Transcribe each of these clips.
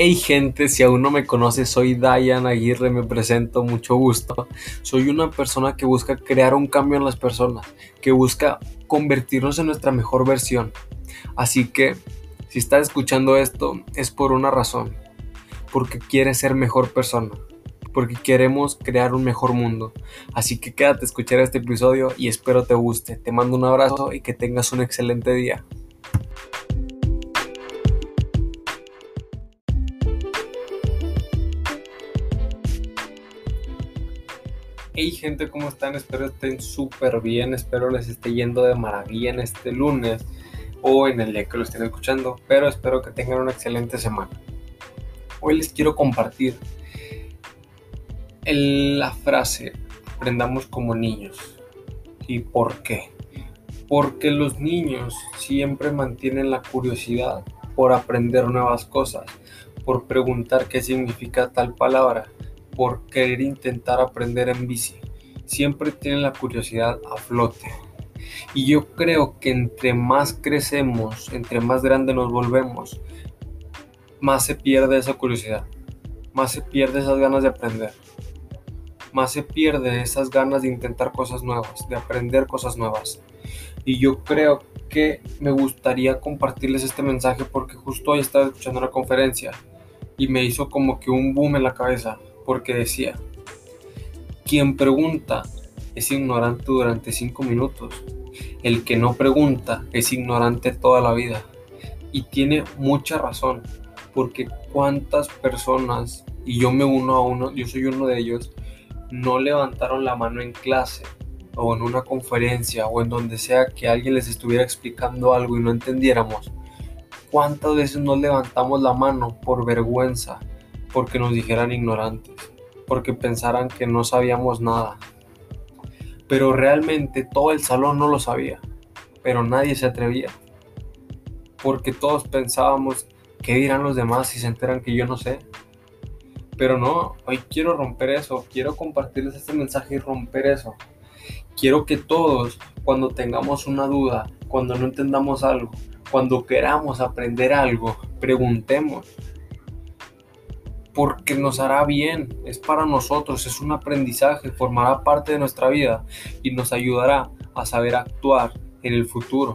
Hey gente, si aún no me conoces, soy Dayan Aguirre, me presento, mucho gusto. Soy una persona que busca crear un cambio en las personas, que busca convertirnos en nuestra mejor versión. Así que, si estás escuchando esto, es por una razón, porque quieres ser mejor persona, porque queremos crear un mejor mundo. Así que quédate a escuchar este episodio y espero te guste. Te mando un abrazo y que tengas un excelente día. Hey gente, ¿cómo están? Espero estén súper bien, espero les esté yendo de maravilla en este lunes o en el día que lo estén escuchando, pero espero que tengan una excelente semana. Hoy les quiero compartir la frase, aprendamos como niños. ¿Y por qué? Porque los niños siempre mantienen la curiosidad por aprender nuevas cosas, por preguntar qué significa tal palabra, por querer intentar aprender en bici. Siempre tienen la curiosidad a flote. Y yo creo que entre más crecemos, entre más grande nos volvemos, más se pierde esa curiosidad, más se pierde esas ganas de aprender, más se pierde esas ganas de intentar cosas nuevas, de aprender cosas nuevas. Y yo creo que me gustaría compartirles este mensaje porque justo hoy estaba escuchando una conferencia y me hizo como que un boom en la cabeza porque decía, quien pregunta es ignorante durante cinco minutos, el que no pregunta es ignorante toda la vida. Y tiene mucha razón, porque cuántas personas, y yo me uno a uno, yo soy uno de ellos, no levantaron la mano en clase o en una conferencia o en donde sea que alguien les estuviera explicando algo y no entendiéramos. ¿Cuántas veces no levantamos la mano por vergüenza, porque nos dijeran ignorantes, porque pensaran que no sabíamos nada. Pero realmente todo el salón no lo sabía, pero nadie se atrevía, porque todos pensábamos, ¿qué dirán los demás si se enteran que yo no sé? Pero no, hoy quiero romper eso, quiero compartirles este mensaje y romper eso. Quiero que todos, cuando tengamos una duda, cuando no entendamos algo, cuando queramos aprender algo, preguntemos, porque nos hará bien, es para nosotros, es un aprendizaje, formará parte de nuestra vida y nos ayudará a saber actuar en el futuro.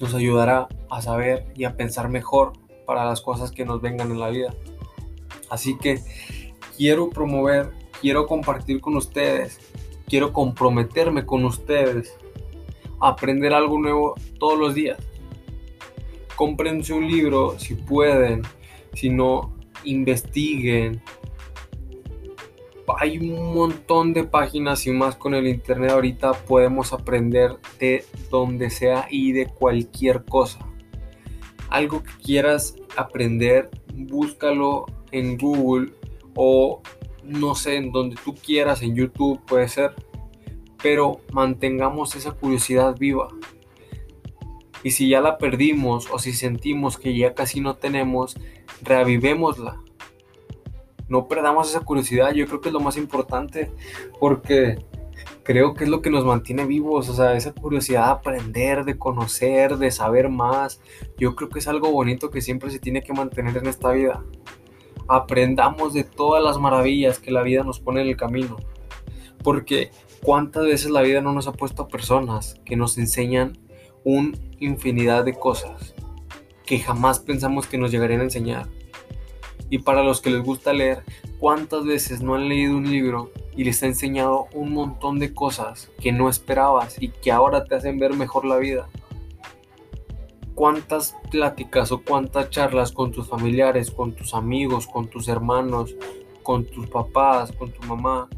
Nos ayudará a saber y a pensar mejor para las cosas que nos vengan en la vida. Así que quiero promover, quiero compartir con ustedes, quiero comprometerme con ustedes aprender algo nuevo todos los días. Cómprense un libro si pueden, si no, investiguen. Hay un montón de páginas y más con el internet ahorita podemos aprender de donde sea y de cualquier cosa. Algo que quieras aprender, búscalo en Google o no sé, en donde tú quieras, en YouTube puede ser. Pero mantengamos esa curiosidad viva. Y si ya la perdimos o si sentimos que ya casi no tenemos, reavivémosla. No perdamos esa curiosidad, yo creo que es lo más importante, porque creo que es lo que nos mantiene vivos, o sea, esa curiosidad de aprender, de conocer, de saber más. Yo creo que es algo bonito que siempre se tiene que mantener en esta vida. Aprendamos de todas las maravillas que la vida nos pone en el camino. Porque cuántas veces la vida no nos ha puesto a personas que nos enseñan un infinidad de cosas que jamás pensamos que nos llegarían a enseñar. Y para los que les gusta leer, ¿cuántas veces no han leído un libro y les ha enseñado un montón de cosas que no esperabas y que ahora te hacen ver mejor la vida? ¿Cuántas pláticas o cuántas charlas con tus familiares, con tus amigos, con tus hermanos, con tus papás, con tu mamá,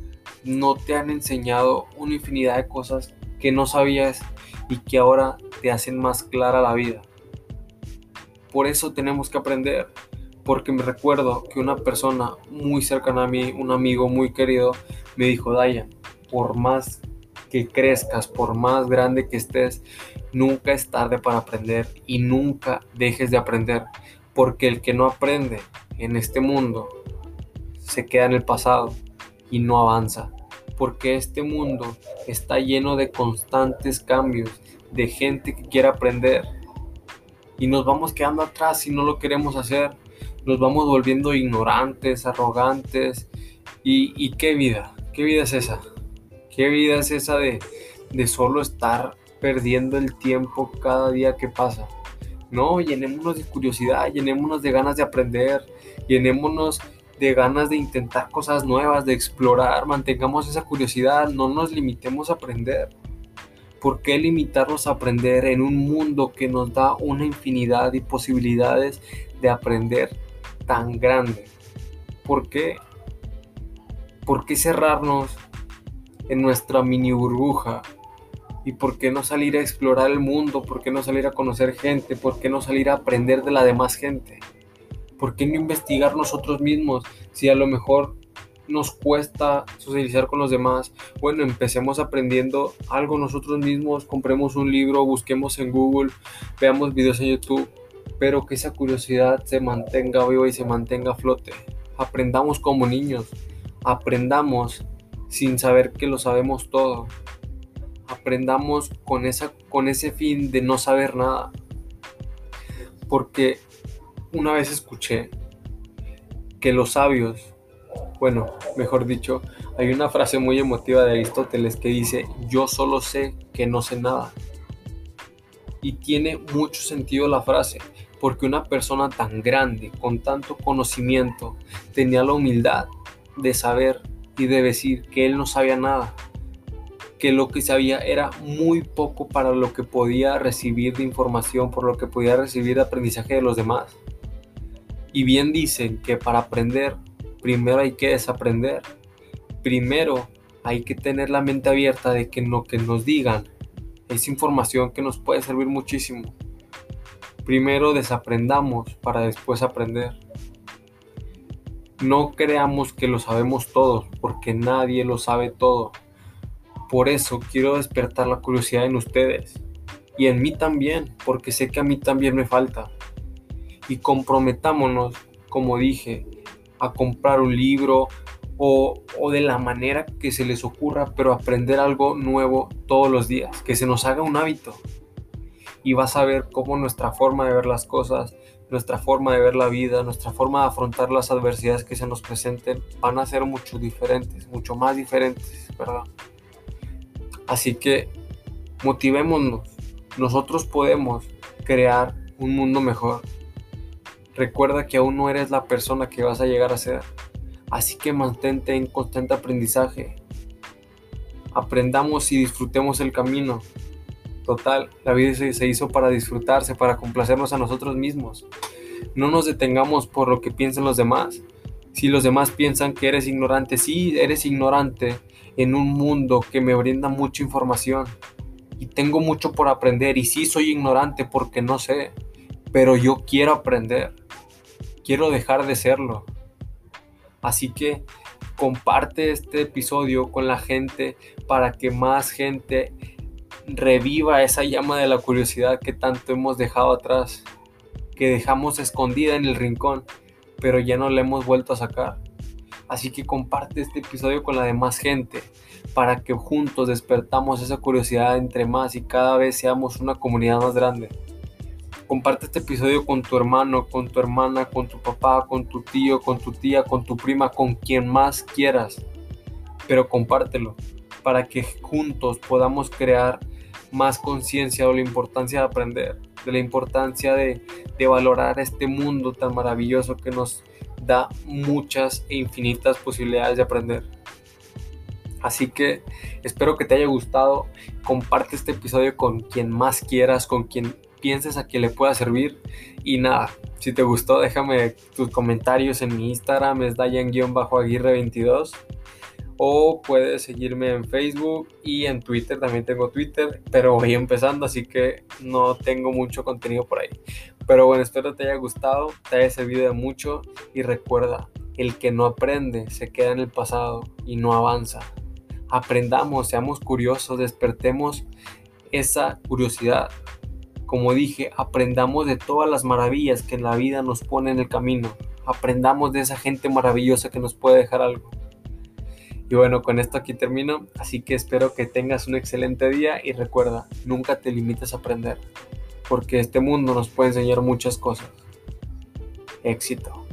no te han enseñado una infinidad de cosas que no sabías y que ahora te hacen más clara la vida? Por eso tenemos que aprender, porque me recuerdo que una persona muy cercana a mí, un amigo muy querido, me dijo, Dayan, por más que crezcas, por más grande que estés, nunca es tarde para aprender y nunca dejes de aprender, porque el que no aprende en este mundo se queda en el pasado y no avanza, porque este mundo está lleno de constantes cambios, de gente que quiere aprender y nos vamos quedando atrás si no lo queremos hacer. nos vamos volviendo ignorantes, arrogantes. ¿Y, qué vida? ¿Qué vida es esa? ¿Qué vida es esa de, de solo estar perdiendo el tiempo cada día que pasa? No, llenémonos de curiosidad, llenémonos de ganas de aprender, llenémonos de ganas de intentar cosas nuevas, de explorar, mantengamos esa curiosidad, no nos limitemos a aprender. ¿Por qué limitarnos a aprender en un mundo que nos da una infinidad de posibilidades de aprender tan grande? ¿Por qué? ¿Por qué cerrarnos en nuestra mini burbuja ¿Y por qué no salir a explorar el mundo? ¿Por qué no salir a conocer gente? ¿Por qué no salir a aprender de la demás gente? ¿Por qué no investigar nosotros mismos? Si a lo mejor nos cuesta socializar con los demás, bueno, empecemos aprendiendo algo nosotros mismos, compremos un libro, busquemos en Google, veamos videos en YouTube, pero que esa curiosidad se mantenga viva y se mantenga a flote. Aprendamos como niños, aprendamos sin saber que lo sabemos todo aprendamos con, esa, con ese fin de no saber nada. Porque una vez escuché que los sabios, bueno, mejor dicho, hay una frase muy emotiva de Aristóteles que dice, yo solo sé que no sé nada. Y tiene mucho sentido la frase, porque una persona tan grande, con tanto conocimiento, tenía la humildad de saber y de decir que él no sabía nada que lo que sabía era muy poco para lo que podía recibir de información, por lo que podía recibir de aprendizaje de los demás. Y bien dicen que para aprender, primero hay que desaprender. Primero hay que tener la mente abierta de que lo que nos digan es información que nos puede servir muchísimo. Primero desaprendamos para después aprender. No creamos que lo sabemos todo, porque nadie lo sabe todo. Por eso quiero despertar la curiosidad en ustedes y en mí también, porque sé que a mí también me falta. Y comprometámonos, como dije, a comprar un libro o, de la manera que se les ocurra, pero aprender algo nuevo todos los días, que se nos haga un hábito. Y vas a ver cómo nuestra forma de ver las cosas, nuestra forma de ver la vida, nuestra forma de afrontar las adversidades que se nos presenten van a ser mucho diferentes, mucho más diferentes, ¿verdad? Así que motivémonos. Nosotros podemos crear un mundo mejor. Recuerda que aún no eres la persona que vas a llegar a ser. Así que mantente en constante aprendizaje. Aprendamos y disfrutemos el camino. Total, la vida se hizo para disfrutarse, para complacernos a nosotros mismos. No nos detengamos por lo que piensen los demás. Si los demás piensan que eres ignorante, sí, eres ignorante, en un mundo que me brinda mucha información y tengo mucho por aprender y sí soy ignorante porque no sé, pero yo quiero aprender, quiero dejar de serlo. Así que comparte este episodio con la gente para que más gente reviva esa llama de la curiosidad que tanto hemos dejado atrás, que dejamos escondida en el rincón, pero ya no la hemos vuelto a sacar. Así que comparte este episodio con la demás gente para que juntos despertamos esa curiosidad entre más y cada vez seamos una comunidad más grande. Comparte este episodio con tu hermano, con tu hermana, con tu papá, con tu tío, con tu tía, con tu prima, con quien más quieras. Pero compártelo para que juntos podamos crear más conciencia de la importancia de aprender, de la importancia de, valorar este mundo tan maravilloso que nos da muchas e infinitas posibilidades de aprender. Así que espero que te haya gustado. Comparte este episodio con quien más quieras, con quien pienses a que le pueda servir. Y nada, si te gustó, déjame tus comentarios en mi Instagram, es Dayan-Aguirre22 o puedes seguirme en Facebook y en Twitter, también tengo Twitter, pero voy empezando, así que no tengo mucho contenido por ahí. Pero bueno, espero te haya gustado, te haya servido de mucho y recuerda, el que no aprende se queda en el pasado y no avanza. Aprendamos, seamos curiosos, despertemos esa curiosidad. Como dije, aprendamos de todas las maravillas que en la vida nos pone en el camino. Aprendamos de esa gente maravillosa que nos puede dejar algo. Y bueno, con esto aquí termino, así que espero que tengas un excelente día y recuerda, nunca te limites a aprender, porque este mundo nos puede enseñar muchas cosas. Éxito.